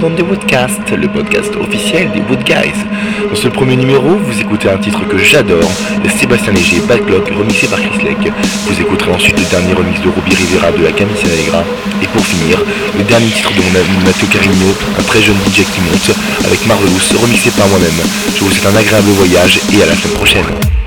welcome aboard on the le podcast officiel des Wood Guys. Dans ce premier numéro, vous écoutez un titre que j'adore, Sébastien Léger, Bad Clock, remixé par Chris Lake. Vous écouterez ensuite le dernier remix de Ruby Rivera de la Camisa Negra. Et pour finir, le dernier titre de mon ami Matteo Carigno, un très jeune DJ qui monte, avec Marvelous, remixé par moi-même. Je vous souhaite un agréable voyage et à la semaine prochaine.